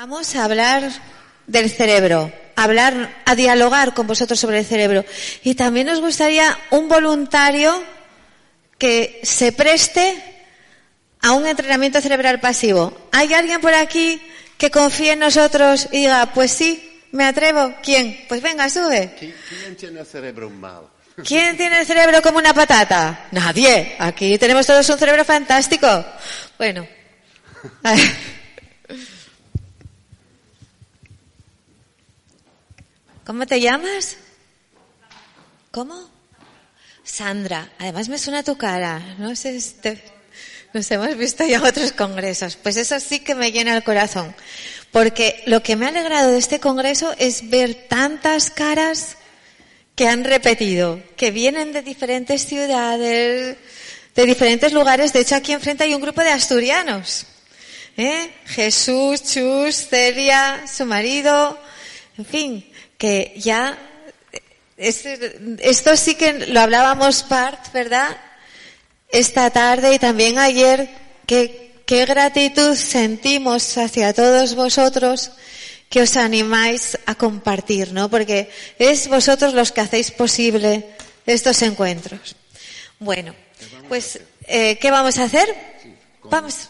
Vamos a hablar del cerebro, a hablar, a dialogar con vosotros sobre el cerebro. Y también nos gustaría un voluntario que se preste a un entrenamiento cerebral pasivo. ¿Hay alguien por aquí que confíe en nosotros y diga, pues sí, me atrevo? ¿Quién? Pues venga, sube. ¿Quién tiene el cerebro mal? ¿Quién tiene el cerebro como una patata? Nadie. Aquí tenemos todos un cerebro fantástico. Bueno. ¿Cómo te llamas? ¿Cómo? Sandra. Además me suena tu cara. No sé, este, nos hemos visto ya otros congresos. Pues eso sí que me llena el corazón. Porque lo que me ha alegrado de este congreso es ver tantas caras que han repetido, que vienen de diferentes ciudades, de diferentes lugares. De hecho, aquí enfrente hay un grupo de asturianos. ¿Eh? Jesús, Chus, Celia, su marido, en fin, que ya esto sí que lo hablábamos part, ¿verdad? Esta tarde y también ayer, que qué gratitud sentimos hacia todos vosotros que os animáis a compartir, ¿no? Porque es vosotros los que hacéis posible estos encuentros. Bueno, pues, eh, ¿qué vamos a hacer? Vamos.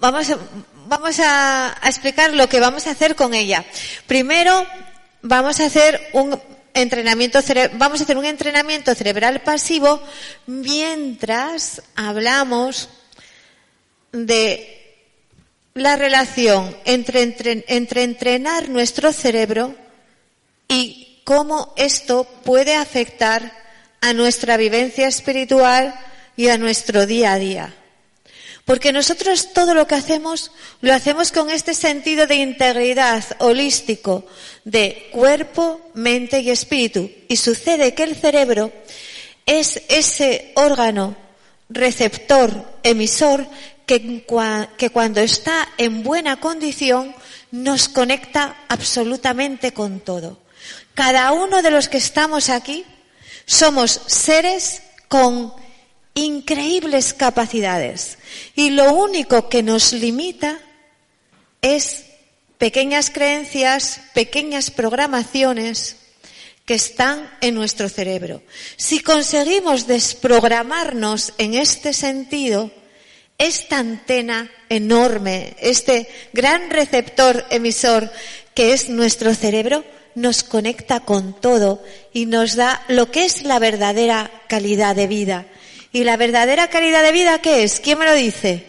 Vamos, a, vamos a, explicar lo que vamos a hacer con ella. Primero, vamos a hacer un entrenamiento vamos a hacer un entrenamiento cerebral pasivo mientras hablamos de la relación entre entrenar nuestro cerebro y cómo esto puede afectar a nuestra vivencia espiritual y a nuestro día a día. Porque nosotros todo lo que hacemos lo hacemos con este sentido de integridad holístico de cuerpo, mente y espíritu. Y sucede que el cerebro es ese órgano receptor, emisor, que, que cuando está en buena condición nos conecta absolutamente con todo. Cada uno de los que estamos aquí somos seres con increíbles capacidades y lo único que nos limita es pequeñas creencias, pequeñas programaciones que están en nuestro cerebro. Si conseguimos desprogramarnos en este sentido, esta antena enorme, este gran receptor emisor que es nuestro cerebro, nos conecta con todo y nos da lo que es la verdadera calidad de vida. ¿Y la verdadera calidad de vida qué es? ¿Quién me lo dice?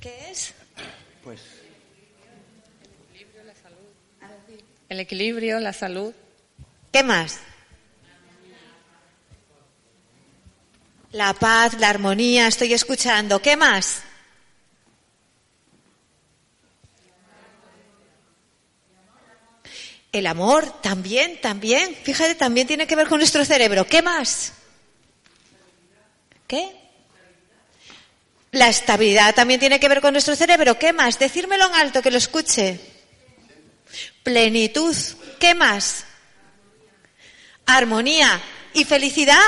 ¿Qué es? Pues el equilibrio, la salud. ¿Qué más? La paz, la armonía, estoy escuchando. ¿Qué más? El amor también, también. Fíjate, también tiene que ver con nuestro cerebro. ¿Qué más? ¿Qué? La estabilidad también tiene que ver con nuestro cerebro. ¿Qué más? Decírmelo en alto que lo escuche. Plenitud. ¿Qué más? Armonía. ¿Y felicidad?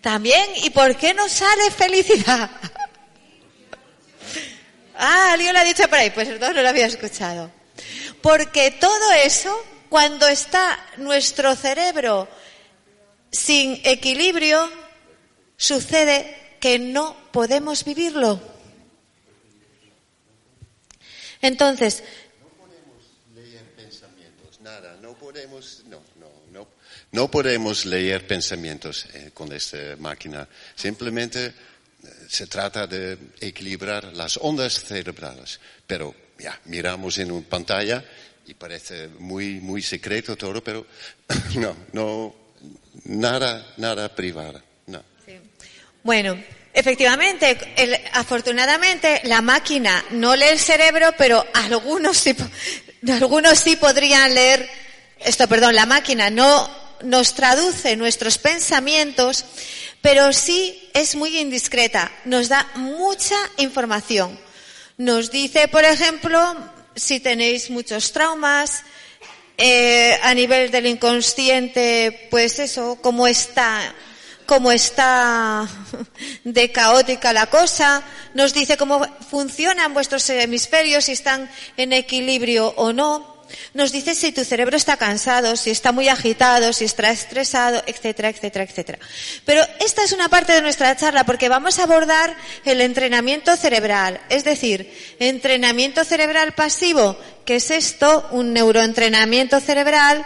También. ¿Y por qué no sale felicidad? ah, alguien lo ha dicho por ahí. Pues perdón, no lo había escuchado. Porque todo eso, cuando está nuestro cerebro sin equilibrio, sucede que no podemos vivirlo. Entonces, no podemos leer pensamientos, nada, no podemos, no, no, no, no podemos leer pensamientos eh, con esta máquina. Simplemente eh, se trata de equilibrar las ondas cerebrales, pero ya, miramos en una pantalla y parece muy, muy secreto todo, pero no, no, nada, nada privado. Bueno, efectivamente, afortunadamente la máquina no lee el cerebro, pero algunos sí, algunos sí podrían leer, esto, perdón, la máquina no nos traduce nuestros pensamientos, pero sí es muy indiscreta, nos da mucha información nos dice, por ejemplo, si tenéis muchos traumas, eh, a nivel del inconsciente, pues eso, cómo está, cómo está de caótica la cosa, nos dice cómo funcionan vuestros hemisferios, si están en equilibrio o no, nos dice si tu cerebro está cansado, si está muy agitado, si está estresado, etcétera, etcétera, etcétera. Pero esta es una parte de nuestra charla porque vamos a abordar el entrenamiento cerebral, es decir, entrenamiento cerebral pasivo, que es esto, un neuroentrenamiento cerebral,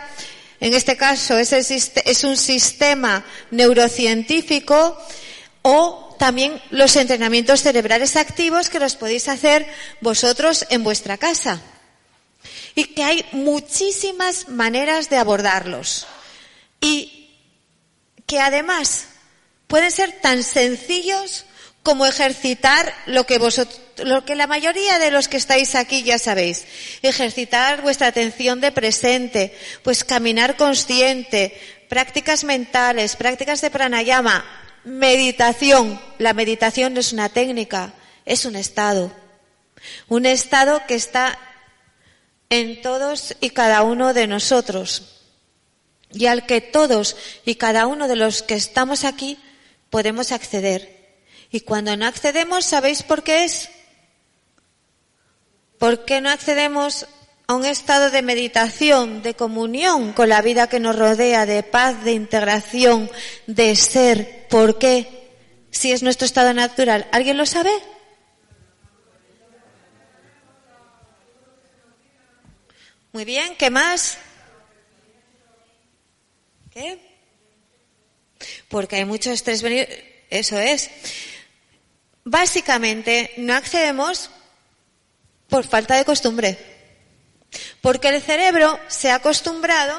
en este caso es, es un sistema neurocientífico o también los entrenamientos cerebrales activos que los podéis hacer vosotros en vuestra casa y que hay muchísimas maneras de abordarlos y que además pueden ser tan sencillos como ejercitar lo que vosotros, lo que la mayoría de los que estáis aquí ya sabéis. Ejercitar vuestra atención de presente, pues caminar consciente, prácticas mentales, prácticas de pranayama, meditación. La meditación no es una técnica, es un estado. Un estado que está en todos y cada uno de nosotros y al que todos y cada uno de los que estamos aquí podemos acceder. Y cuando no accedemos, ¿sabéis por qué es? ¿Por qué no accedemos a un estado de meditación, de comunión con la vida que nos rodea, de paz, de integración, de ser? ¿Por qué? Si es nuestro estado natural. ¿Alguien lo sabe? Muy bien, ¿qué más? ¿Qué? Porque hay mucho estrés venir, eso es. Básicamente no accedemos por falta de costumbre. Porque el cerebro se ha acostumbrado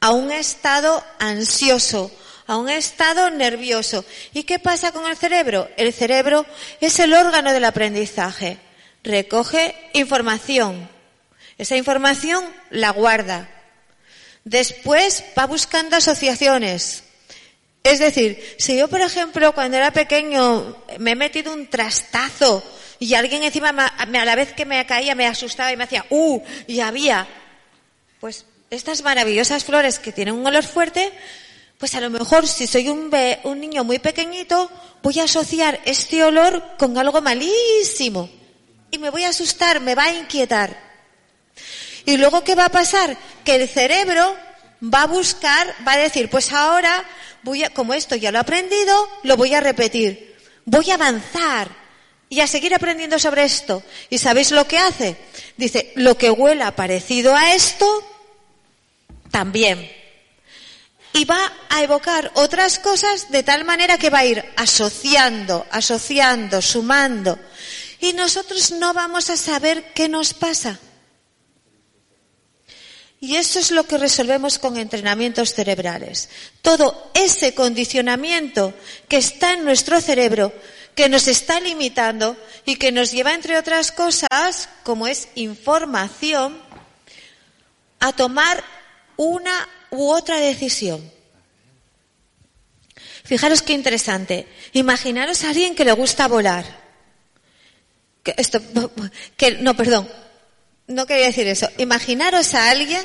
a un estado ansioso, a un estado nervioso. ¿Y qué pasa con el cerebro? El cerebro es el órgano del aprendizaje. Recoge información, esa información la guarda. Después va buscando asociaciones. Es decir, si yo, por ejemplo, cuando era pequeño me he metido un trastazo y alguien encima a la vez que me caía me asustaba y me hacía, ¡uh! y había, pues estas maravillosas flores que tienen un olor fuerte, pues a lo mejor si soy un, un niño muy pequeñito, voy a asociar este olor con algo malísimo. Y me voy a asustar, me va a inquietar. Y luego, ¿qué va a pasar? Que el cerebro va a buscar, va a decir, pues ahora voy a, como esto ya lo he aprendido, lo voy a repetir. Voy a avanzar y a seguir aprendiendo sobre esto. ¿Y sabéis lo que hace? Dice, lo que huela parecido a esto, también. Y va a evocar otras cosas de tal manera que va a ir asociando, asociando, sumando. Y nosotros no vamos a saber qué nos pasa. Y eso es lo que resolvemos con entrenamientos cerebrales. Todo ese condicionamiento que está en nuestro cerebro, que nos está limitando y que nos lleva, entre otras cosas, como es información, a tomar una u otra decisión. Fijaros qué interesante. Imaginaros a alguien que le gusta volar. Que esto, que, no, perdón, no quería decir eso. Imaginaros a alguien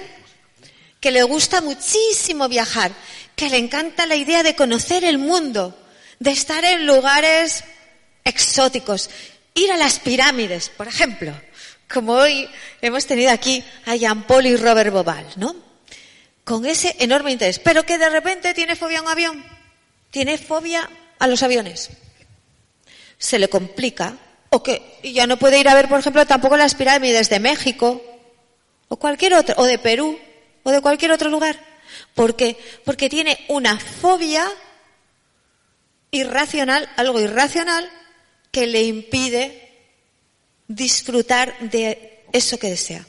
que le gusta muchísimo viajar, que le encanta la idea de conocer el mundo, de estar en lugares exóticos, ir a las pirámides, por ejemplo, como hoy hemos tenido aquí a Jean Paul y Robert Bobal, ¿no? Con ese enorme interés, pero que de repente tiene fobia a un avión, tiene fobia a los aviones. Se le complica o que ya no puede ir a ver, por ejemplo, tampoco las pirámides de México, o cualquier otro, o de Perú, o de cualquier otro lugar. ¿Por qué? Porque tiene una fobia irracional, algo irracional, que le impide disfrutar de eso que desea.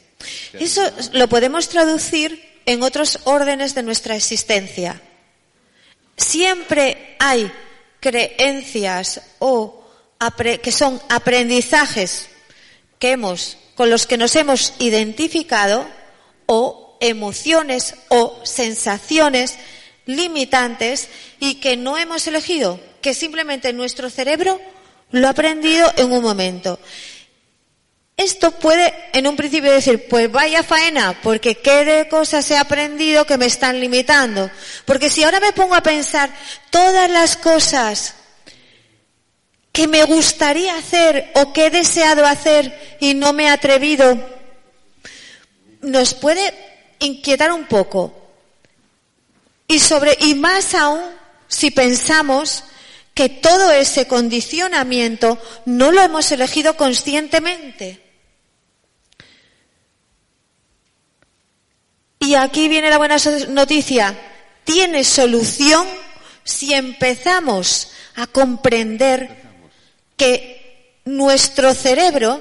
Eso lo podemos traducir en otros órdenes de nuestra existencia. Siempre hay creencias o que son aprendizajes que hemos, con los que nos hemos identificado o emociones o sensaciones limitantes y que no hemos elegido, que simplemente nuestro cerebro lo ha aprendido en un momento. esto puede en un principio decir, pues vaya faena, porque qué de cosas he aprendido que me están limitando. Porque si ahora me pongo a pensar todas las cosas que me gustaría hacer o que he deseado hacer y no me he atrevido, nos puede inquietar un poco. Y sobre, y más aún si pensamos que todo ese condicionamiento no lo hemos elegido conscientemente. Y aquí viene la buena noticia. Tiene solución si empezamos a comprender que nuestro cerebro,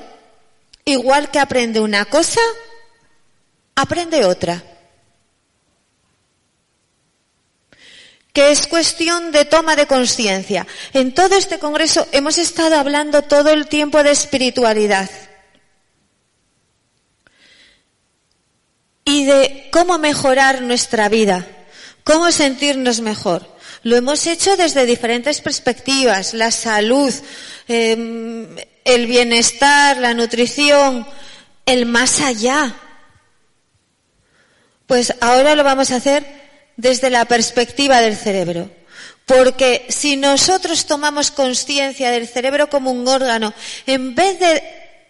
igual que aprende una cosa, aprende otra. que es cuestión de toma de conciencia. En todo este congreso hemos estado hablando todo el tiempo de espiritualidad y de cómo mejorar nuestra vida, cómo sentirnos mejor. Lo hemos hecho desde diferentes perspectivas, la salud, em, el bienestar, la nutrición, el más allá. Pues ahora lo vamos a hacer desde la perspectiva del cerebro. Porque si nosotros tomamos conciencia del cerebro como un órgano, en vez de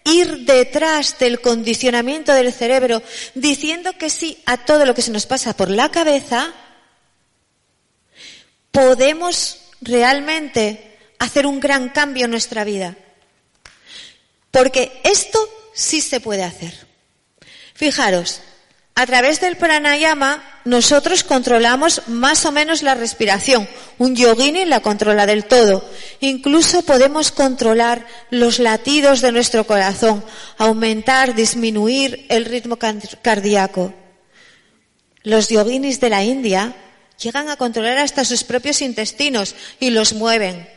ir detrás del condicionamiento del cerebro, diciendo que sí a todo lo que se nos pasa por la cabeza, podemos realmente hacer un gran cambio en nuestra vida. Porque esto sí se puede hacer. Fijaros, a través del pranayama nosotros controlamos más o menos la respiración. Un yogini la controla del todo. Incluso podemos controlar los latidos de nuestro corazón, aumentar, disminuir el ritmo cardíaco. Los yoginis de la India llegan a controlar hasta sus propios intestinos y los mueven.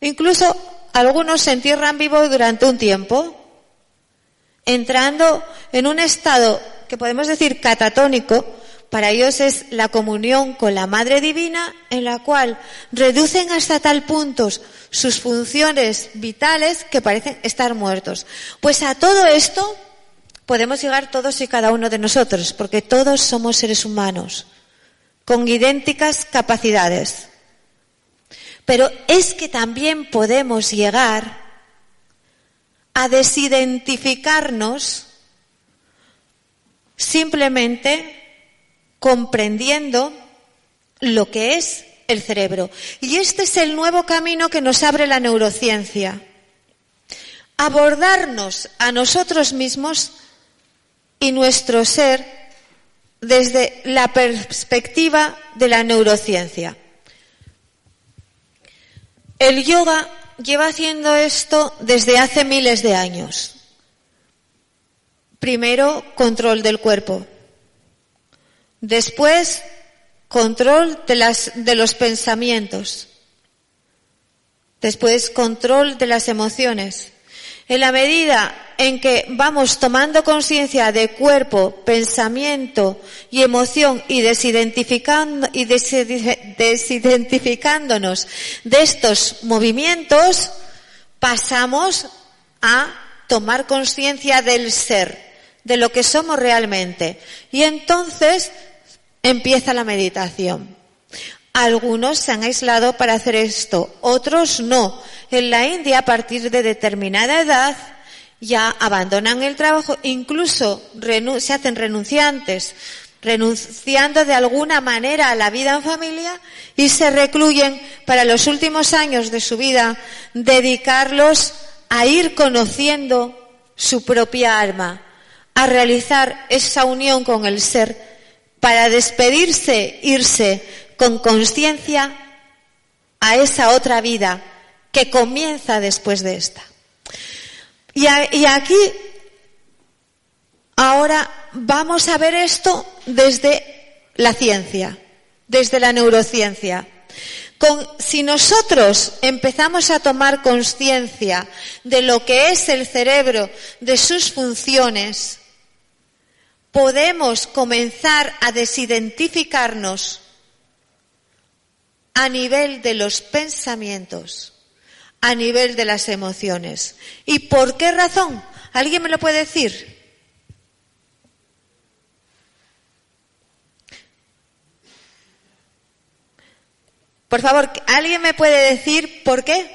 Incluso algunos se entierran vivos durante un tiempo, entrando en un estado que podemos decir catatónico, para ellos es la comunión con la Madre Divina en la cual reducen hasta tal punto sus funciones vitales que parecen estar muertos. Pues a todo esto podemos llegar todos y cada uno de nosotros, porque todos somos seres humanos con idénticas capacidades. Pero es que también podemos llegar a desidentificarnos simplemente comprendiendo lo que es el cerebro. Y este es el nuevo camino que nos abre la neurociencia. Abordarnos a nosotros mismos y nuestro ser desde la perspectiva de la neurociencia. El yoga lleva haciendo esto desde hace miles de años. Primero, control del cuerpo. Después, control de, los pensamientos. Después, control de las emociones. En la medida en que vamos tomando conciencia de cuerpo, pensamiento y emoción y, desidentificándonos de estos movimientos, pasamos a tomar conciencia del ser de lo que somos realmente. Y entonces empieza la meditación. Algunos se han aislado para hacer esto, otros no. En la India, a partir de determinada edad, ya abandonan el trabajo, incluso se hacen renunciantes, renunciando de alguna manera a la vida en familia y se recluyen para los últimos años de su vida, dedicarlos a ir conociendo su propia alma, a realizar esa unión con el ser para despedirse, irse con conciencia a esa otra vida que comienza después de esta. Y, aquí, ahora vamos a ver esto desde la ciencia, desde la neurociencia. Si nosotros empezamos a tomar conciencia de lo que es el cerebro, de sus funciones, podemos comenzar a desidentificarnos a nivel de los pensamientos, a nivel de las emociones. ¿Y por qué razón? ¿Alguien me lo puede decir? Por favor, ¿alguien me puede decir por qué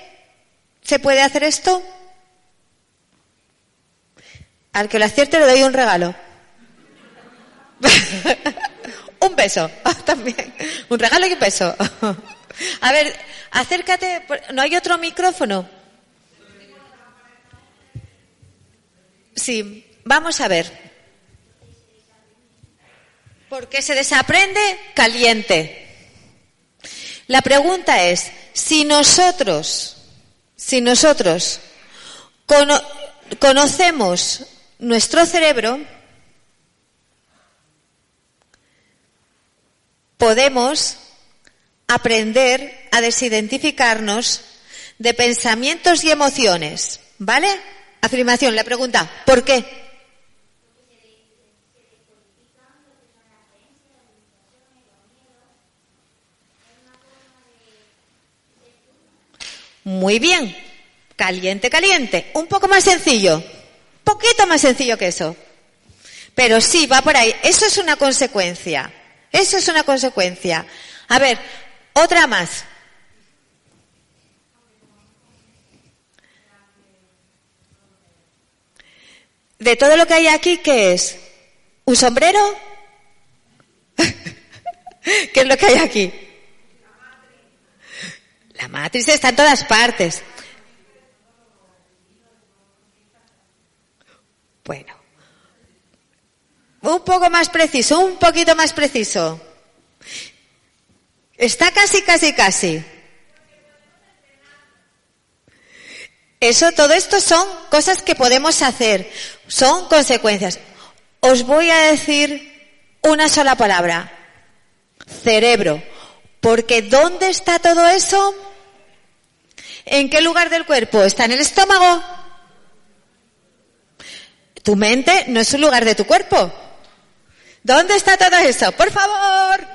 se puede hacer esto? Al que lo acierte le doy un regalo. un beso, también. Un regalo y un beso. A ver, acércate. ¿No hay otro micrófono? Sí, vamos a ver. Porque se desaprende caliente. La pregunta es, si nosotros, si nosotros conocemos nuestro cerebro, podemos aprender a desidentificarnos de pensamientos y emociones. ¿Vale? Afirmación, la pregunta, ¿por qué? Muy bien. Caliente, caliente. Un poco más sencillo. Poquito más sencillo que eso. Pero sí, va por ahí. Eso es una consecuencia. Eso es una consecuencia. A ver, otra más. De todo lo que hay aquí, ¿qué es? ¿Un sombrero? ¿Qué es lo que hay aquí? La matriz está en todas partes. Bueno. Un poco más preciso, un poquito más preciso. Está casi, casi, casi. Eso, todo esto son cosas que podemos hacer, son consecuencias. Os voy a decir una sola palabra, cerebro. Porque ¿dónde está todo eso? ¿En qué lugar del cuerpo? ¿Está en el estómago? Tu mente no es un lugar de tu cuerpo. ¿Dónde está todo eso? Por favor.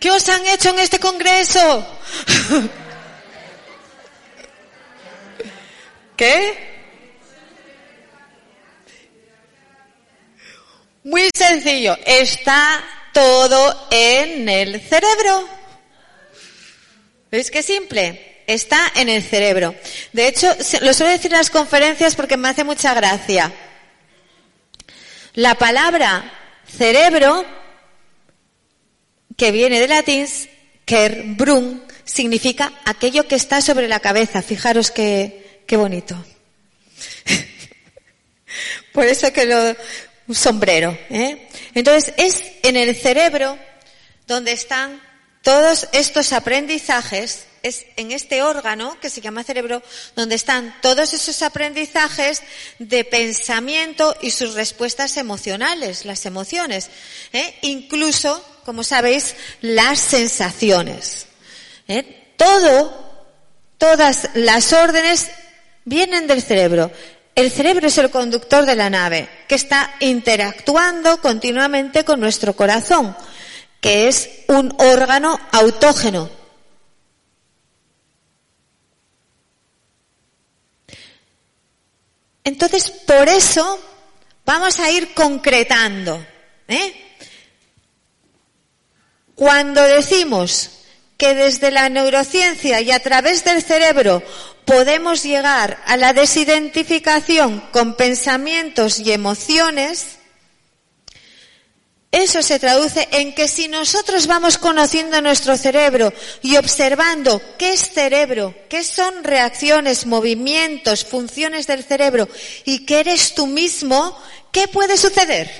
¿Qué os han hecho en este congreso? ¿Qué? Muy sencillo. Está todo en el cerebro. ¿Veis qué simple? Está en el cerebro. De hecho, lo suelo decir en las conferencias porque me hace mucha gracia. La palabra cerebro, que viene de latín, brum, significa aquello que está sobre la cabeza. Fijaros qué, qué bonito. Por eso que lo, un sombrero. ¿eh? Entonces es en el cerebro donde están todos estos aprendizajes, es en este órgano que se llama cerebro, donde están todos esos aprendizajes de pensamiento y sus respuestas emocionales, las emociones, ¿eh? incluso, como sabéis, las sensaciones. ¿eh? Todo, todas las órdenes vienen del cerebro. El cerebro es el conductor de la nave que está interactuando continuamente con nuestro corazón, que es un órgano autógeno. Entonces, por eso vamos a ir concretando. ¿eh? Cuando decimos que desde la neurociencia y a través del cerebro podemos llegar a la desidentificación con pensamientos y emociones, eso se traduce en que si nosotros vamos conociendo nuestro cerebro y observando qué es cerebro, qué son reacciones, movimientos, funciones del cerebro y qué eres tú mismo, ¿qué puede suceder?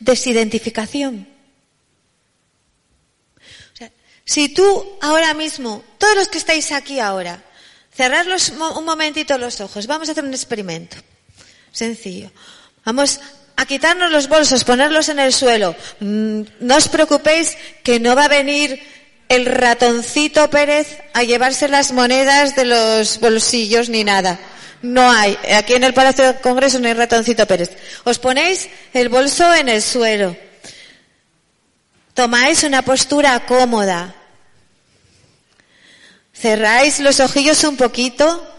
Desidentificación. Si tú ahora mismo, todos los que estáis aquí ahora, cerrar un momentito los ojos, vamos a hacer un experimento. Sencillo. Vamos a quitarnos los bolsos, ponerlos en el suelo. Mm, no os preocupéis que no va a venir el ratoncito Pérez a llevarse las monedas de los bolsillos ni nada. No hay. Aquí en el Palacio del Congreso no hay ratoncito Pérez. Os ponéis el bolso en el suelo. Tomáis una postura cómoda. Cerráis los ojillos un poquito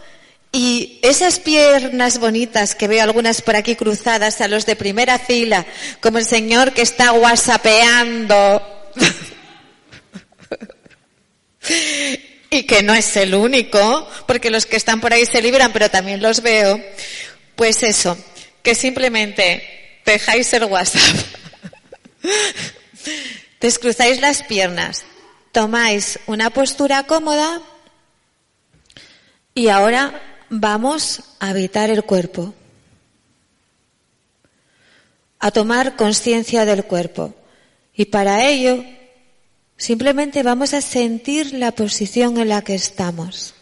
Y esas piernas bonitas que veo algunas por aquí cruzadas a los de primera fila, como el señor que está whatsappeando. y que no es el único, porque los que están por ahí se libran, pero también los veo. Pues eso, que simplemente dejáis el WhatsApp. Descruzáis las piernas, tomáis una postura cómoda y ahora vamos a habitar el cuerpo, a tomar conciencia del cuerpo. Y para ello, simplemente vamos a sentir la posición en la que estamos.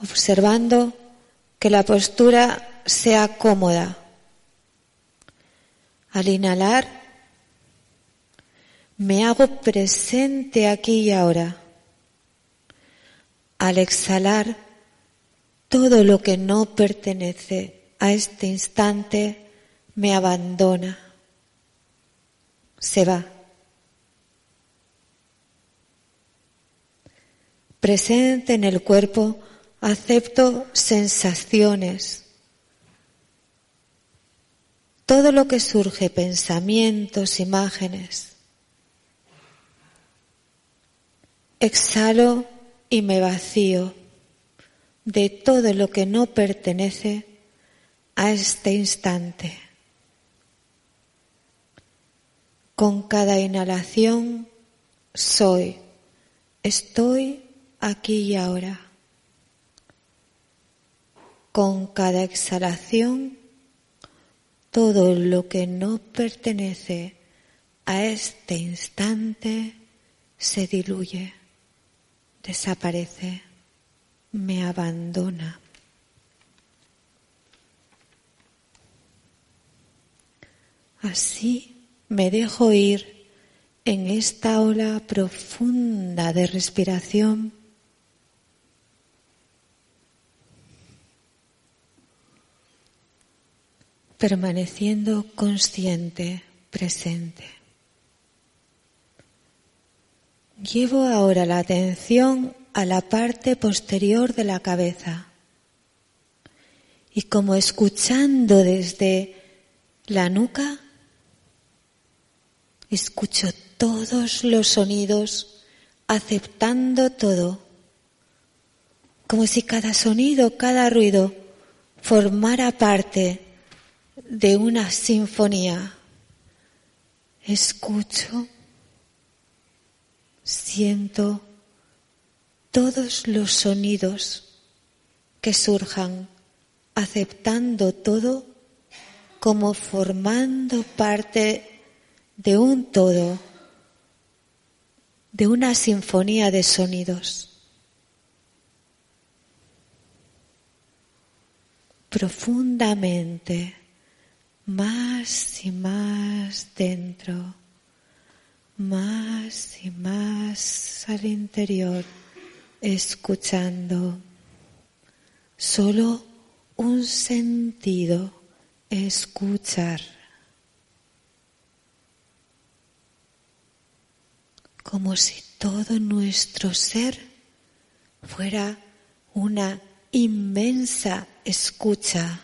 Observando que la postura sea cómoda. Al inhalar, me hago presente aquí y ahora. Al exhalar, todo lo que no pertenece a este instante me abandona, se va. Presente en el cuerpo, acepto sensaciones. Todo lo que surge, pensamientos, imágenes. Exhalo y me vacío de todo lo que no pertenece a este instante. Con cada inhalación soy, estoy aquí y ahora. Con cada exhalación, todo lo que no pertenece a este instante se diluye desaparece, me abandona. Así me dejo ir en esta ola profunda de respiración. permaneciendo consciente, presente. Llevo ahora la atención a la parte posterior de la cabeza y como escuchando desde la nuca, escucho todos los sonidos, aceptando todo, como si cada sonido, cada ruido formara parte de una sinfonía. Escucho siento todos los sonidos que surjan, aceptando todo como formando parte de un todo, de una sinfonía de sonidos. Profundamente, más y más dentro más y más al interior, escuchando solo un sentido, escuchar. Como si todo nuestro ser fuera una inmensa escucha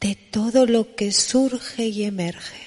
de todo lo que surge y emerge.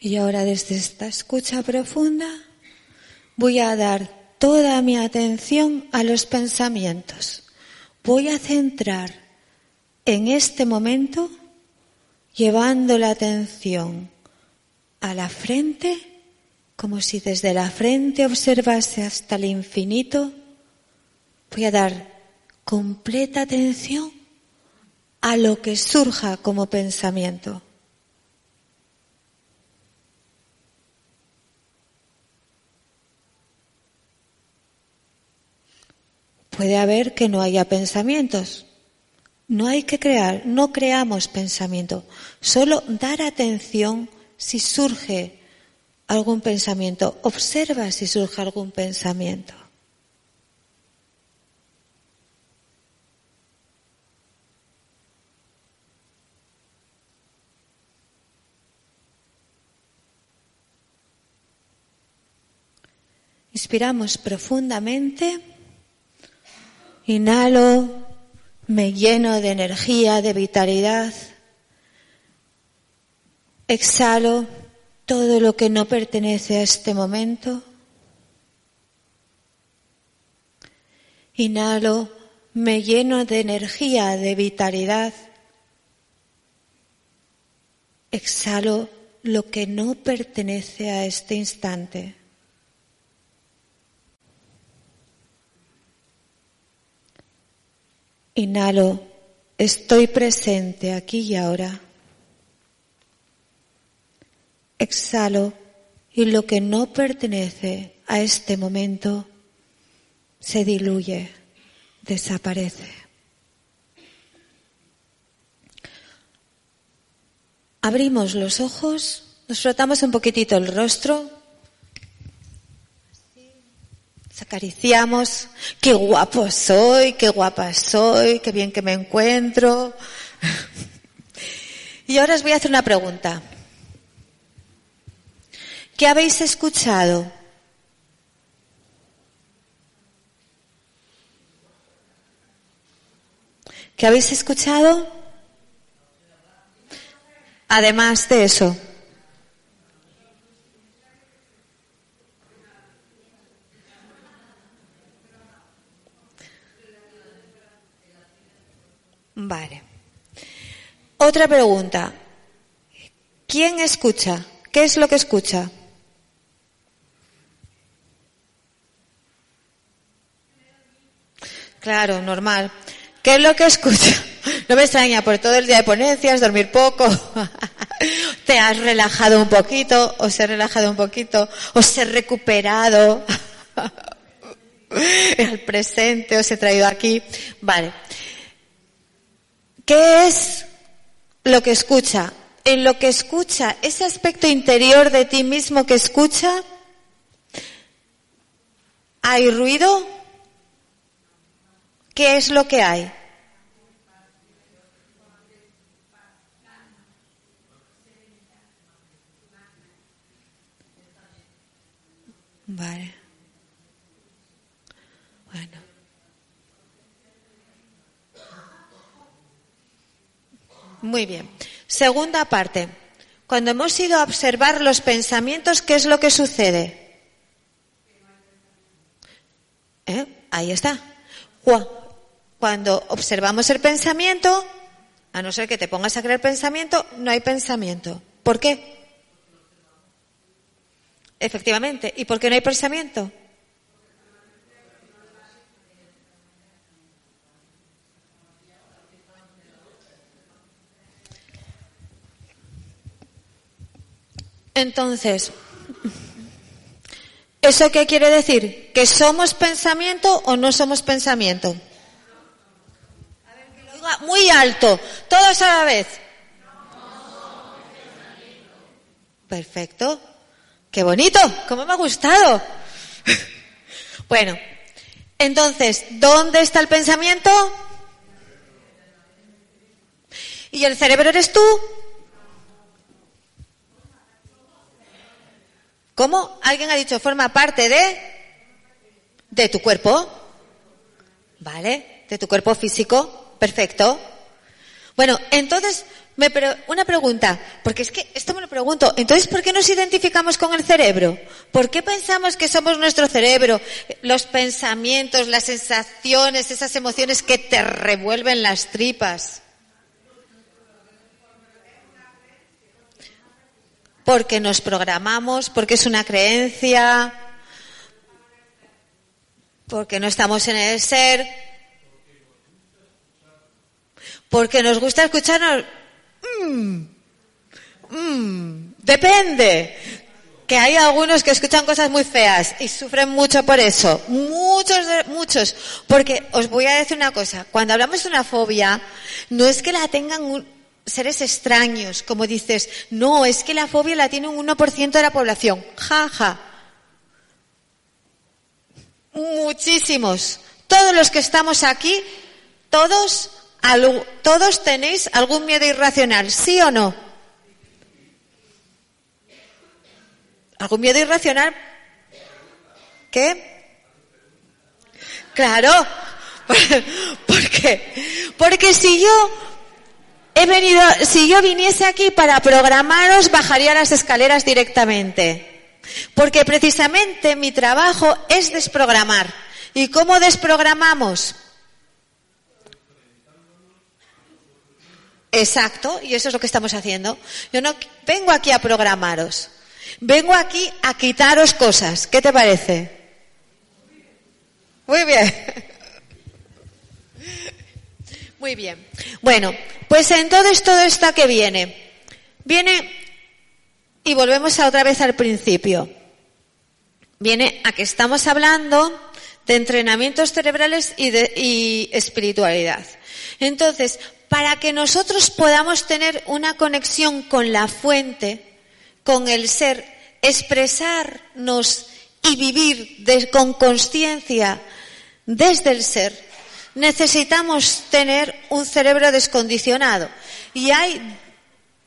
Y ahora desde esta escucha profunda voy a dar toda mi atención a los pensamientos. Voy a centrar en este momento llevando la atención a la frente como si desde la frente observase hasta el infinito. Voy a dar completa atención a lo que surja como pensamiento. Puede haber que no haya pensamientos. No hay que crear, no creamos pensamiento. Solo dar atención si surge algún pensamiento. Observa si surge algún pensamiento. Inspiramos profundamente. Inhalo, me lleno de energía, de vitalidad. Exhalo todo lo que no pertenece a este momento. Inhalo, me lleno de energía, de vitalidad. Exhalo lo que no pertenece a este instante. Inhalo, estoy presente aquí y ahora. Exhalo y lo que no pertenece a este momento se diluye, desaparece. Abrimos los ojos, nos frotamos un poquitito el rostro acariciamos, qué guapo soy, qué guapa soy, qué bien que me encuentro. y ahora os voy a hacer una pregunta. ¿Qué habéis escuchado? ¿Qué habéis escuchado? Además de eso. Vale. Otra pregunta. ¿Quién escucha? ¿Qué es lo que escucha? Claro, normal. ¿Qué es lo que escucha? No me extraña, por todo el día de ponencias, dormir poco, te has relajado un poquito, o se ha relajado un poquito, o se ha recuperado al presente, o se ha traído aquí. Vale. ¿Qué es lo que escucha? En lo que escucha, ese aspecto interior de ti mismo que escucha, ¿hay ruido? ¿Qué es lo que hay? Vale. Muy bien. Segunda parte. Cuando hemos ido a observar los pensamientos, ¿qué es lo que sucede? ¿Eh? Ahí está. Cuando observamos el pensamiento, a no ser que te pongas a creer pensamiento, no hay pensamiento. ¿Por qué? Efectivamente. ¿Y por qué no hay pensamiento? Entonces, ¿eso qué quiere decir? ¿Que somos pensamiento o no somos pensamiento? A ver, que lo diga muy alto, todos a la vez. Perfecto. Qué bonito, cómo me ha gustado. bueno, entonces, ¿dónde está el pensamiento? ¿Y el cerebro eres tú? ¿Cómo? Alguien ha dicho, forma parte de, de tu cuerpo. ¿Vale? De tu cuerpo físico. Perfecto. Bueno, entonces, Me, pero una pregunta, porque es que esto me lo pregunto. Entonces, ¿por qué nos identificamos con el cerebro? ¿Por qué pensamos que somos nuestro cerebro? Los pensamientos, las sensaciones, esas emociones que te revuelven las tripas. Porque nos programamos, porque es una creencia, porque no estamos en el ser, porque nos gusta escucharnos Mm, mm, depende. Que hay algunos que escuchan cosas muy feas y sufren mucho por eso. Muchos, muchos. Porque os voy a decir una cosa. Cuando hablamos de una fobia, no es que la tengan seres extraños, como dices. No, es que la fobia la tiene un 1% de la población. Jaja. Ja. Muchísimos. Todos los que estamos aquí, todos ¿Todos tenéis algún miedo irracional? ¿Sí o no? ¿Algún miedo irracional? ¿Qué? Claro. ¿Por qué? Porque si yo he venido, si yo viniese aquí para programaros, bajaría las escaleras directamente. Porque precisamente mi trabajo es desprogramar. ¿Y cómo desprogramamos? Exacto, y eso es lo que estamos haciendo. Yo no vengo aquí a programaros, vengo aquí a quitaros cosas. ¿Qué te parece? Muy bien. Muy bien. Bueno, pues entonces todo esto que viene. Viene, y volvemos a otra vez al principio. Viene a que estamos hablando de entrenamientos cerebrales y de y espiritualidad. Entonces, para que nosotros podamos tener una conexión con la fuente, con el ser, expresarnos y vivir con conciencia desde el ser, necesitamos tener un cerebro descondicionado. Y hay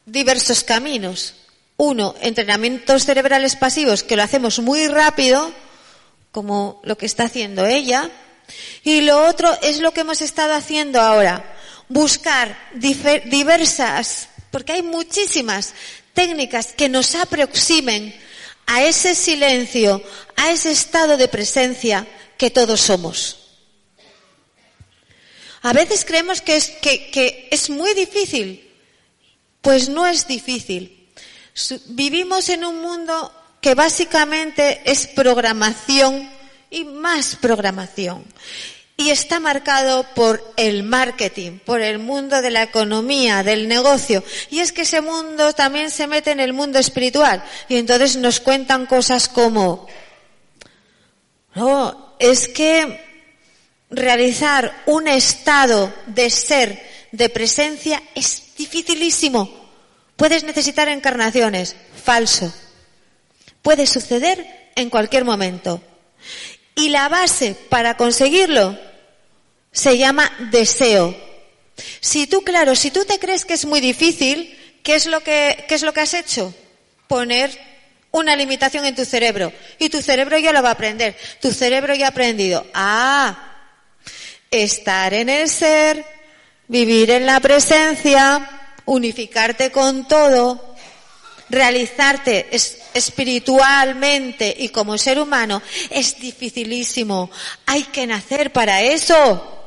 diversos caminos. Uno, entrenamientos cerebrales pasivos, que lo hacemos muy rápido, como lo que está haciendo ella. Y lo otro es lo que hemos estado haciendo ahora, buscar diversas, porque hay muchísimas técnicas que nos aproximen a ese silencio, a ese estado de presencia que todos somos. A veces creemos que es, que es muy difícil. Pues no es difícil. Vivimos en un mundo que básicamente es programación y más programación y está marcado por el marketing, por el mundo de la economía, del negocio. Y es que ese mundo también se mete en el mundo espiritual. Y entonces nos cuentan cosas como, no, es que realizar un estado de ser, de presencia, es dificilísimo. Puedes necesitar encarnaciones. Falso. Puede suceder en cualquier momento. Y la base para conseguirlo se llama deseo. Si tú, claro, si tú te crees que es muy difícil, ¿qué es lo que, qué es lo que has hecho? Poner una limitación en tu cerebro. Y tu cerebro ya lo va a aprender. Tu cerebro ya ha aprendido. Ah, estar en el ser, vivir en la presencia, unificarte con todo, realizarte espiritualmente y como ser humano es dificilísimo. Hay que nacer para eso.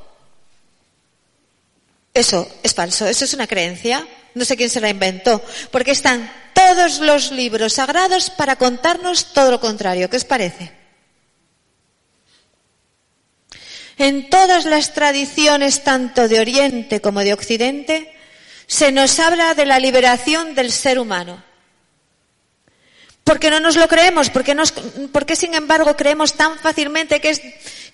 Eso es falso, eso es una creencia. No sé quién se la inventó, porque están todos los libros sagrados para contarnos todo lo contrario. ¿Qué os parece? En todas las tradiciones, tanto de Oriente como de Occidente, se nos habla de la liberación del ser humano. Porque no nos lo creemos, porque, nos, porque sin embargo creemos tan fácilmente que es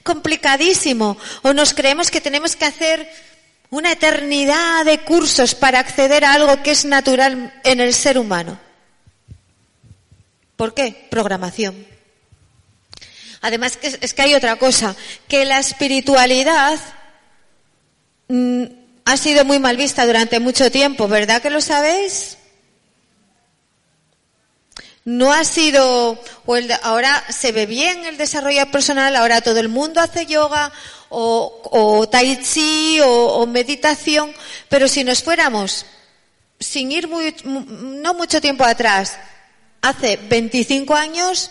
complicadísimo, o nos creemos que tenemos que hacer una eternidad de cursos para acceder a algo que es natural en el ser humano. ¿Por qué? Programación. Además, es que hay otra cosa, que la espiritualidad mm, ha sido muy mal vista durante mucho tiempo, ¿verdad que lo sabéis? no ha sido, o ahora se ve bien el desarrollo personal, ahora todo el mundo hace yoga o, tai chi o, meditación, pero si nos fuéramos sin ir muy, no mucho tiempo atrás, hace 25 años,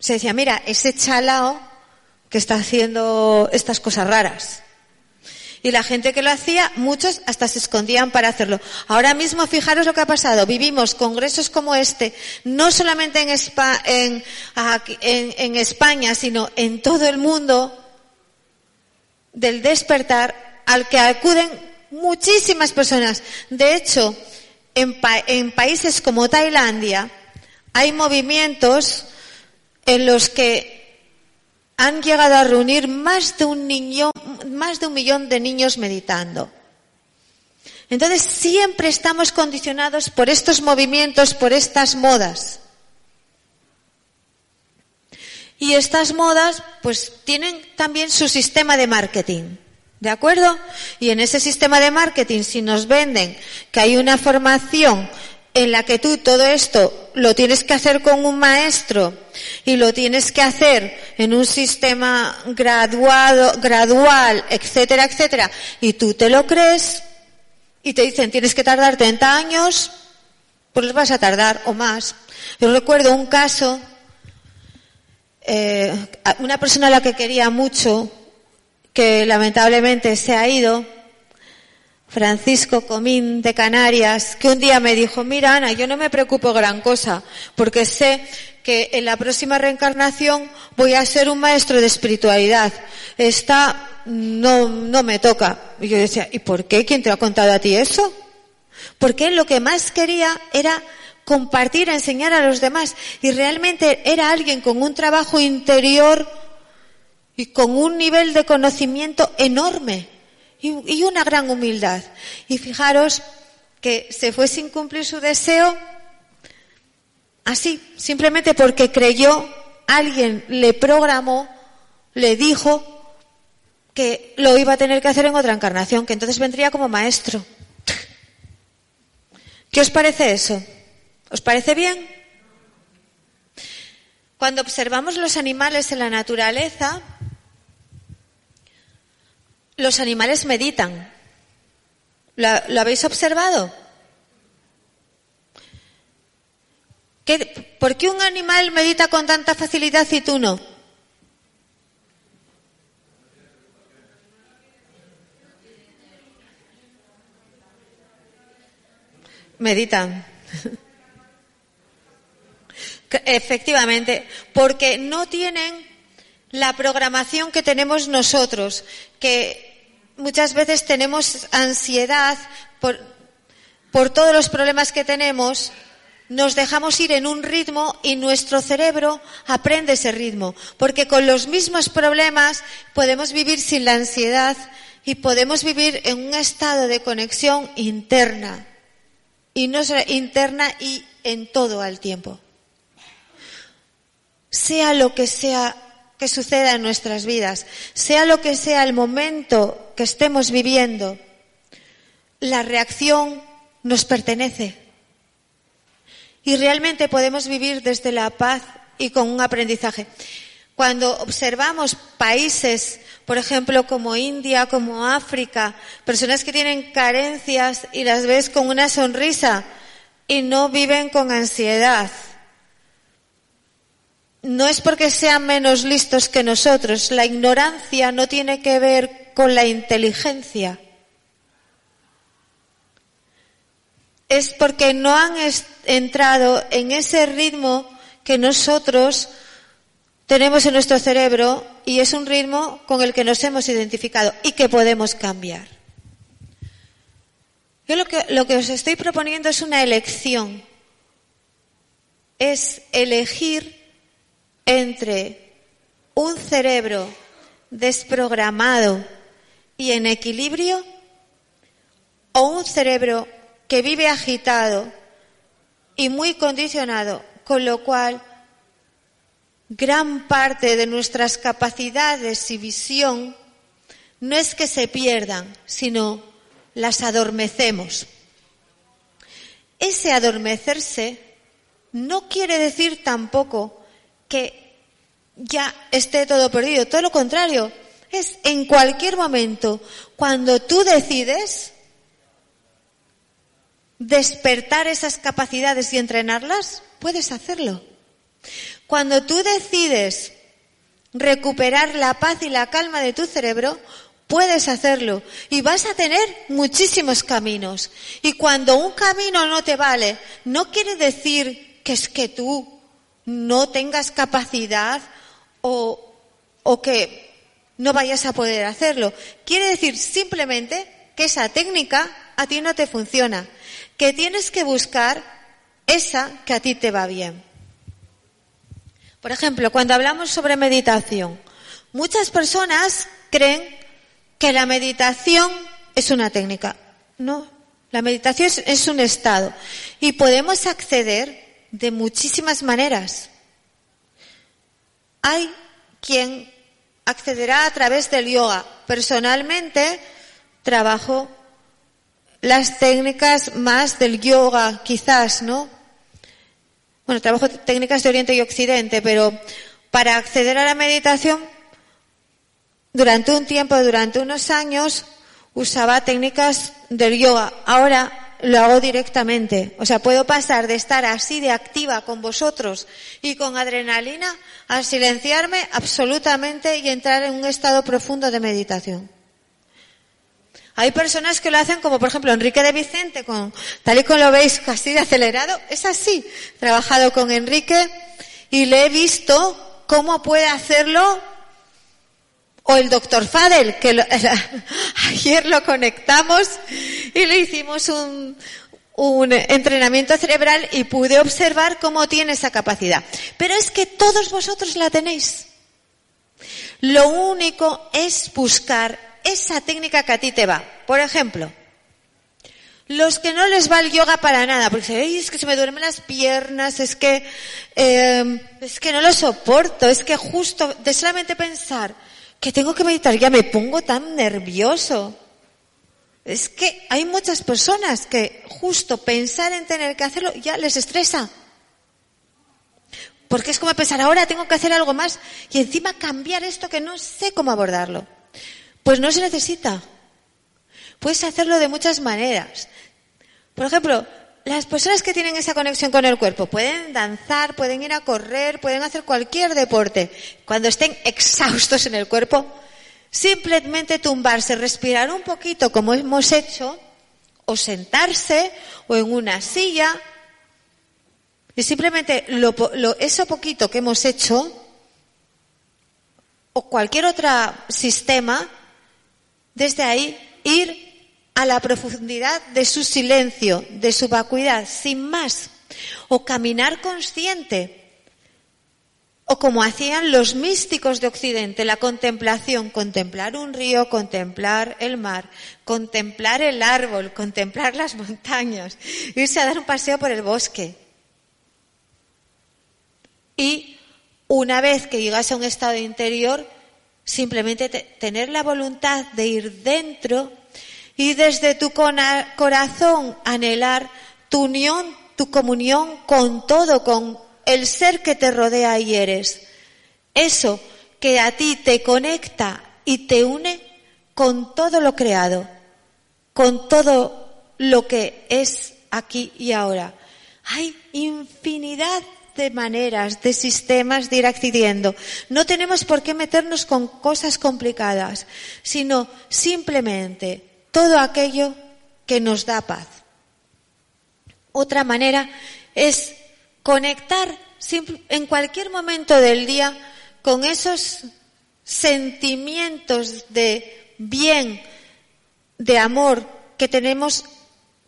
se decía, mira, ese chalao que está haciendo estas cosas raras. Y la gente que lo hacía, muchos hasta se escondían para hacerlo. Ahora mismo, fijaros lo que ha pasado. Vivimos congresos como este, no solamente en, España, sino en todo el mundo, del despertar al que acuden muchísimas personas. De hecho, en países como Tailandia hay movimientos en los que han llegado a reunir más de un niño, más de un millón de niños meditando. Entonces siempre estamos condicionados por estos movimientos, por estas modas. Y estas modas, pues, tienen también su sistema de marketing. ¿De acuerdo? Y en ese sistema de marketing, si nos venden que hay una formación en la que tú todo esto lo tienes que hacer con un maestro y lo tienes que hacer en un sistema graduado, gradual, etcétera, etcétera, y tú te lo crees y te dicen tienes que tardar 30 años, pues vas a tardar o más. Yo recuerdo un caso, eh, una persona a la que quería mucho, que lamentablemente se ha ido, Francisco Comín de Canarias, que un día me dijo, mira Ana, yo no me preocupo gran cosa, porque sé que en la próxima reencarnación voy a ser un maestro de espiritualidad. Esta no, no me toca. Y yo decía, ¿y por qué? ¿Quién te ha contado a ti eso? Porque lo que más quería era compartir, enseñar a los demás. Y realmente era alguien con un trabajo interior y con un nivel de conocimiento enorme y, una gran humildad. Y fijaros que se fue sin cumplir su deseo así, simplemente porque creyó, alguien le programó, le dijo que lo iba a tener que hacer en otra encarnación, que entonces vendría como maestro. ¿Qué os parece eso? ¿Os parece bien? Cuando observamos los animales en la naturaleza, los animales meditan. ¿Lo, habéis observado? ¿Por qué un animal medita con tanta facilidad y tú no? Meditan. Efectivamente, porque no tienen la programación que tenemos nosotros, que muchas veces tenemos ansiedad por, por todos los problemas que tenemos, nos dejamos ir en un ritmo y nuestro cerebro aprende ese ritmo, porque con los mismos problemas podemos vivir sin la ansiedad y podemos vivir en un estado de conexión interna, y no interna y en todo al tiempo. Sea lo que sea que suceda en nuestras vidas, sea lo que sea el momento que estemos viviendo, la reacción nos pertenece. Y realmente podemos vivir desde la paz y con un aprendizaje. Cuando observamos países, por ejemplo, como India, como África, personas que tienen carencias y las ves con una sonrisa y no viven con ansiedad, no es porque sean menos listos que nosotros. La ignorancia no tiene que ver con la inteligencia. Es porque no han entrado en ese ritmo que nosotros tenemos en nuestro cerebro y es un ritmo con el que nos hemos identificado y que podemos cambiar. Yo lo que, os estoy proponiendo es una elección. Es elegir entre un cerebro desprogramado y en equilibrio o un cerebro que vive agitado y muy condicionado, con lo cual gran parte de nuestras capacidades y visión no es que se pierdan, sino las adormecemos. Ese adormecerse no quiere decir tampoco que ya esté todo perdido. Todo lo contrario, es en cualquier momento, cuando tú decides, despertar esas capacidades y entrenarlas, puedes hacerlo. Cuando tú decides recuperar la paz y la calma de tu cerebro, puedes hacerlo y vas a tener muchísimos caminos. Y cuando un camino no te vale, no quiere decir que es que tú no tengas capacidad o, o que no vayas a poder hacerlo. Quiere decir simplemente que esa técnica a ti no te funciona, que tienes que buscar esa que a ti te va bien. Por ejemplo, cuando hablamos sobre meditación, muchas personas creen que la meditación es una técnica. No, la meditación es, un estado y podemos acceder de muchísimas maneras. Hay quien accederá a través del yoga. Personalmente trabajo las técnicas más del yoga, quizás, ¿no? Bueno, trabajo técnicas de Oriente y Occidente, pero para acceder a la meditación, durante un tiempo, durante unos años, usaba técnicas del yoga. Ahora lo hago directamente. O sea, puedo pasar de estar así de activa con vosotros y con adrenalina a silenciarme absolutamente y entrar en un estado profundo de meditación. Hay personas que lo hacen como por ejemplo Enrique de Vicente, con, tal y como lo veis casi de acelerado, es así. Trabajado con Enrique y le he visto cómo puede hacerlo o el doctor Fadel, que ayer lo conectamos y le hicimos un, entrenamiento cerebral y pude observar cómo tiene esa capacidad. Pero es que todos vosotros la tenéis. Lo único es buscar esa técnica que a ti te va. Por ejemplo, los que no les va el yoga para nada, porque dicen, es que se me duermen las piernas, es que, eh, es que no lo soporto, es que justo de solamente pensar que tengo que meditar, ya me pongo tan nervioso. Es que hay muchas personas que justo pensar en tener que hacerlo ya les estresa. Porque es como pensar, ahora tengo que hacer algo más y encima cambiar esto que no sé cómo abordarlo. Pues no se necesita. Puedes hacerlo de muchas maneras. Por ejemplo, las personas que tienen esa conexión con el cuerpo pueden danzar, pueden ir a correr, pueden hacer cualquier deporte. Cuando estén exhaustos en el cuerpo, simplemente tumbarse, respirar un poquito como hemos hecho, o sentarse, o en una silla, y simplemente lo, eso poquito que hemos hecho, o cualquier otro sistema, desde ahí ir a la profundidad de su silencio, de su vacuidad, sin más. O caminar consciente. O como hacían los místicos de Occidente, la contemplación, contemplar un río, contemplar el mar, contemplar el árbol, contemplar las montañas, irse a dar un paseo por el bosque. Y una vez que llegas a un estado interior, simplemente tener la voluntad de ir dentro y desde tu corazón anhelar tu unión, tu comunión con todo, con el ser que te rodea y eres. Eso que a ti te conecta y te une con todo lo creado, con todo lo que es aquí y ahora. Hay infinidad de maneras, de sistemas de ir accediendo. No tenemos por qué meternos con cosas complicadas, sino simplemente todo aquello que nos da paz. Otra manera es conectar en cualquier momento del día con esos sentimientos de bien, de amor que tenemos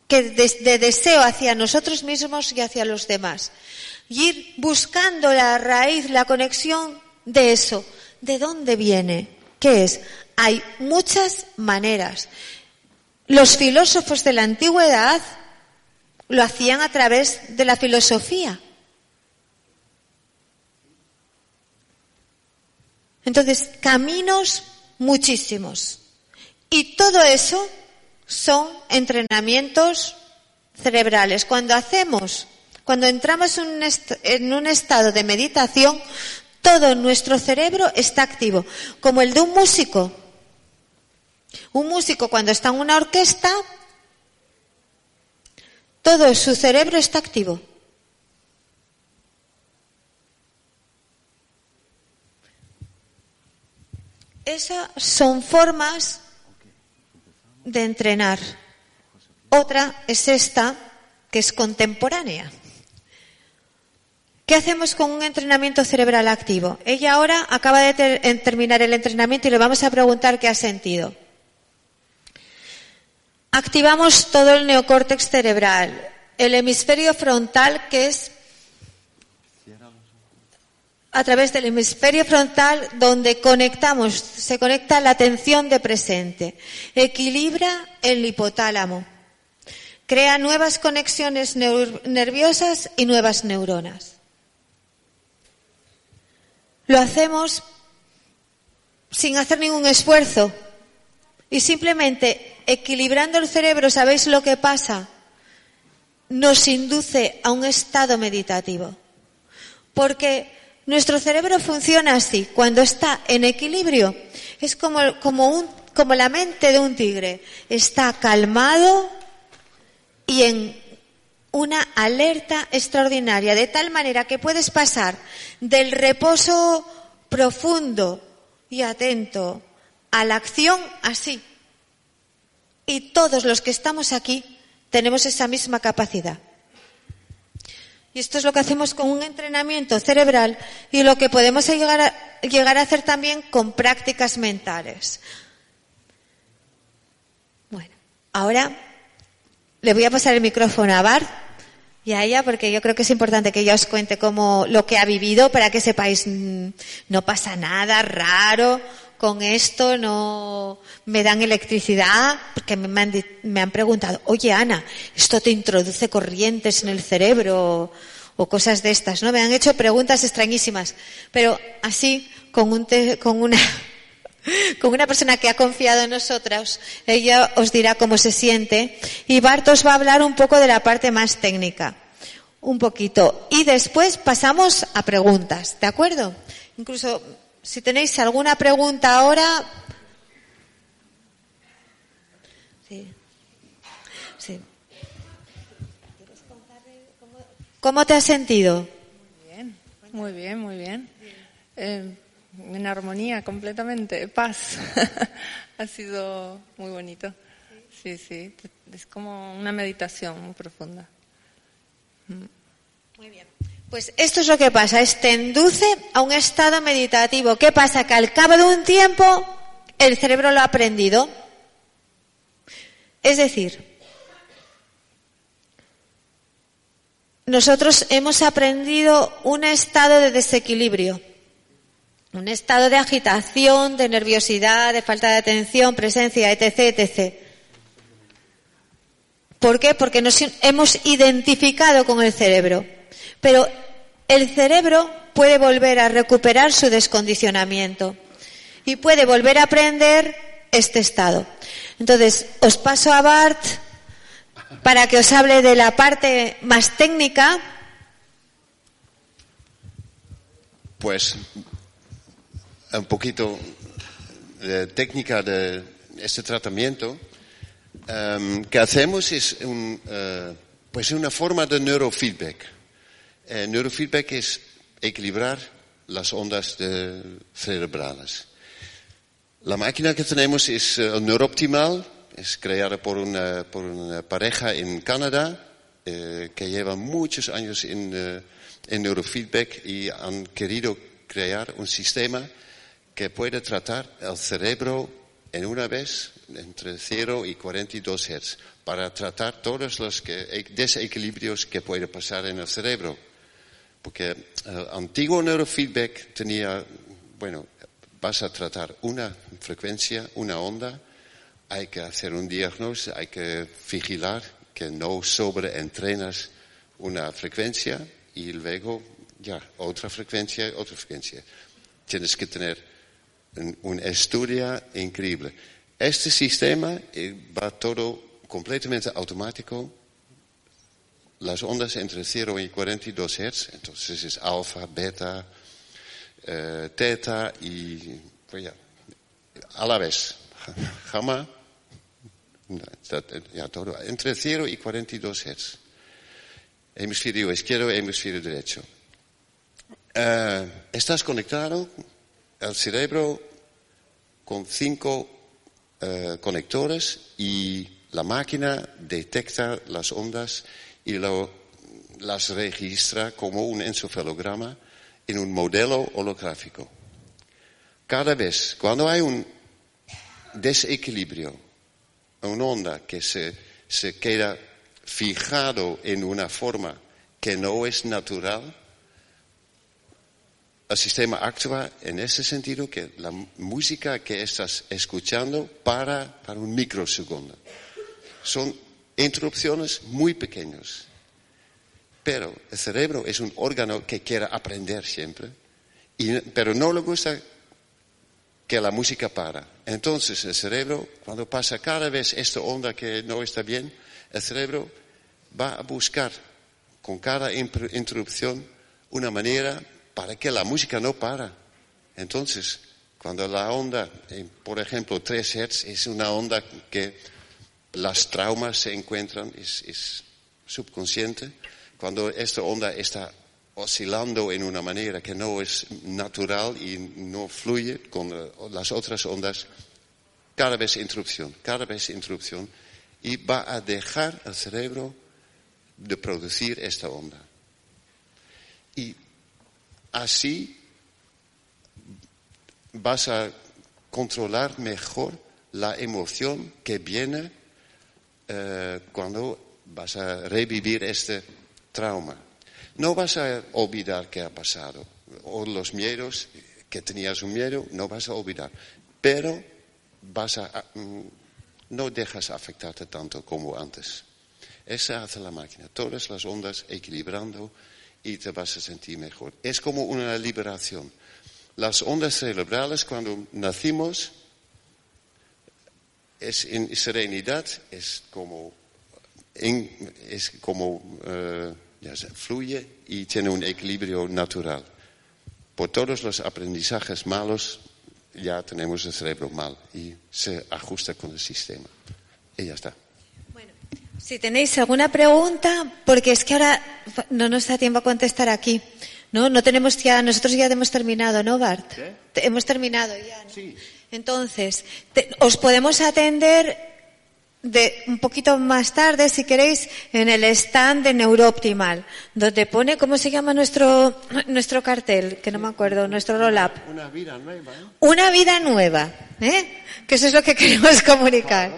que de, deseo hacia nosotros mismos y hacia los demás. Y ir buscando la raíz, la conexión de eso. ¿De dónde viene? ¿Qué es? Hay muchas maneras. Los filósofos de la antigüedad lo hacían a través de la filosofía. Entonces, caminos muchísimos. Y todo eso son entrenamientos cerebrales. Cuando hacemos, cuando entramos en un estado de meditación, todo nuestro cerebro está activo, como el de un músico. Un músico cuando está en una orquesta todo su cerebro está activo. Esas son formas de entrenar. Otra es esta, que es contemporánea. ¿Qué hacemos con un entrenamiento cerebral activo? Ella ahora acaba de terminar el entrenamiento y le vamos a preguntar qué ha sentido. Activamos todo el neocórtex cerebral, el hemisferio frontal que es a través del hemisferio frontal donde conectamos, se conecta la atención de presente, equilibra el hipotálamo, crea nuevas conexiones nerviosas y nuevas neuronas. Lo hacemos sin hacer ningún esfuerzo y simplemente equilibrando el cerebro, ¿sabéis lo que pasa? Nos induce a un estado meditativo. Porque nuestro cerebro funciona así. Cuando está en equilibrio, es como, como, un, como la mente de un tigre. Está calmado y en una alerta extraordinaria, de tal manera que puedes pasar del reposo profundo y atento a la acción así. Y todos los que estamos aquí tenemos esa misma capacidad. Y esto es lo que hacemos con un entrenamiento cerebral y lo que podemos llegar a, hacer también con prácticas mentales. Bueno, ahora le voy a pasar el micrófono a Bart y a ella porque yo creo que es importante que ella os cuente cómo lo que ha vivido para que sepáis mm, no pasa nada raro con esto, no me dan electricidad, porque me han, preguntado, oye Ana, ¿esto te introduce corrientes en el cerebro? O cosas de estas, ¿no? Me han hecho preguntas extrañísimas. Pero así, con un, con una, con una persona que ha confiado en nosotros, ella os dirá cómo se siente y Bart os va a hablar un poco de la parte más técnica. Un poquito. Y después pasamos a preguntas, ¿de acuerdo? Incluso si tenéis alguna pregunta ahora. Sí. Sí. ¿Cómo te has sentido? Bien, muy bien, muy bien. Eh, en armonía completamente, paz. ha sido muy bonito. Sí, sí, es como una meditación muy profunda. Muy bien. Pues esto es lo que pasa, es te induce a un estado meditativo. ¿Qué pasa? Que al cabo de un tiempo el cerebro lo ha aprendido. Es decir, nosotros hemos aprendido un estado de desequilibrio, un estado de agitación, de nerviosidad, de falta de atención, presencia, etc., etc. ¿Por qué? Porque nos hemos identificado con el cerebro. Pero el cerebro puede volver a recuperar su descondicionamiento y puede volver a aprender este estado. Entonces, os paso a Bart para que os hable de la parte más técnica. Pues un poquito de técnica de este tratamiento. Um, que hacemos es un, uh, una forma de neurofeedback. Eh, neurofeedback es equilibrar las ondas cerebrales. La máquina que tenemos es uh, neurooptimal, es creada por una, por una pareja en Canadá eh, que lleva muchos años en, eh, en neurofeedback y han querido crear un sistema que puede tratar el cerebro en una vez entre 0 y 42 Hz para tratar todos los desequilibrios que puede pasar en el cerebro. Porque el eh, antiguo neurofeedback tenía, bueno, vas a tratar una frecuencia, una onda, hay que hacer un diagnóstico, hay que vigilar que no sobreentrenas una frecuencia y luego ya otra frecuencia, otra frecuencia. Tienes que tener un, un estudio increíble. Este sistema eh, va todo completamente automático las ondas entre 0 y 42 Hz, entonces es alfa, beta, eh, teta y pues ya, a la vez, gamma, ya todo, entre 0 y 42 Hz. Hemisferio izquierdo, hemisferio derecho. Eh, estás conectado al cerebro con cinco eh, conectores y la máquina detecta las ondas y lo, las registra como un encefalograma en un modelo holográfico. Cada vez, cuando hay un desequilibrio, una onda que se, se queda fijado en una forma que no es natural, el sistema actúa en ese sentido que la música que estás escuchando para para un microsegundo. Son interrupciones muy pequeñas. Pero el cerebro es un órgano que quiere aprender siempre, pero no le gusta que la música para. Entonces el cerebro, cuando pasa cada vez esta onda que no está bien, el cerebro va a buscar con cada interrupción una manera para que la música no para. Entonces, cuando la onda, por ejemplo, 3 Hz es una onda que las traumas se encuentran, es, subconsciente, cuando esta onda está oscilando en una manera que no es natural y no fluye con las otras ondas, cada vez interrupción, cada vez interrupción, y va a dejar al cerebro de producir esta onda. Y así vas a controlar mejor la emoción que viene eh, cuando vas a revivir este trauma. No vas a olvidar qué ha pasado, o los miedos, que tenías un miedo, no vas a olvidar, pero vas a, mm, no dejas afectarte tanto como antes. Esa hace la máquina, todas las ondas equilibrando y te vas a sentir mejor. Es como una liberación. Las ondas cerebrales cuando nacimos es en serenidad, es como, es como eh, ya se fluye y tiene un equilibrio natural. Por todos los aprendizajes malos ya tenemos el cerebro mal y se ajusta con el sistema. Y ya está. Si tenéis alguna pregunta, porque es que ahora no nos da tiempo a contestar aquí. No, no tenemos ya, nosotros ya hemos terminado, ¿no, Bart? Hemos terminado ya. Sí. Entonces, os podemos atender de un poquito más tarde, si queréis, en el stand de Neurooptimal, donde pone, ¿cómo se llama nuestro, nuestro cartel? Que no me acuerdo, nuestro roll-up. Una vida nueva. ¿eh? Una vida nueva, ¿eh? Que eso es lo que queremos comunicar.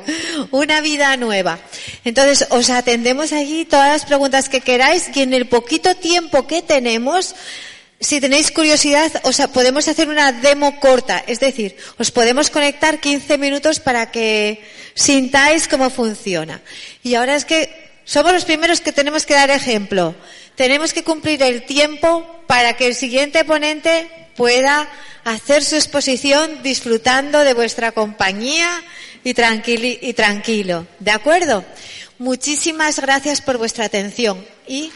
Una vida nueva. Entonces, os atendemos allí todas las preguntas que queráis y en el poquito tiempo que tenemos, si tenéis curiosidad, os podemos hacer una demo corta, es decir, os podemos conectar 15 minutos para que sintáis cómo funciona. Y ahora es que somos los primeros que tenemos que dar ejemplo. Tenemos que cumplir el tiempo para que el siguiente ponente pueda hacer su exposición disfrutando de vuestra compañía y, y tranquilo. ¿De acuerdo? Muchísimas gracias por vuestra atención. Y